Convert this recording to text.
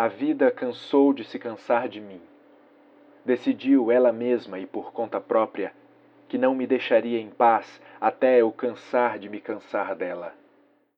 A vida cansou de se cansar de mim. Decidiu ela mesma e por conta própria que não me deixaria em paz até eu cansar de me cansar dela.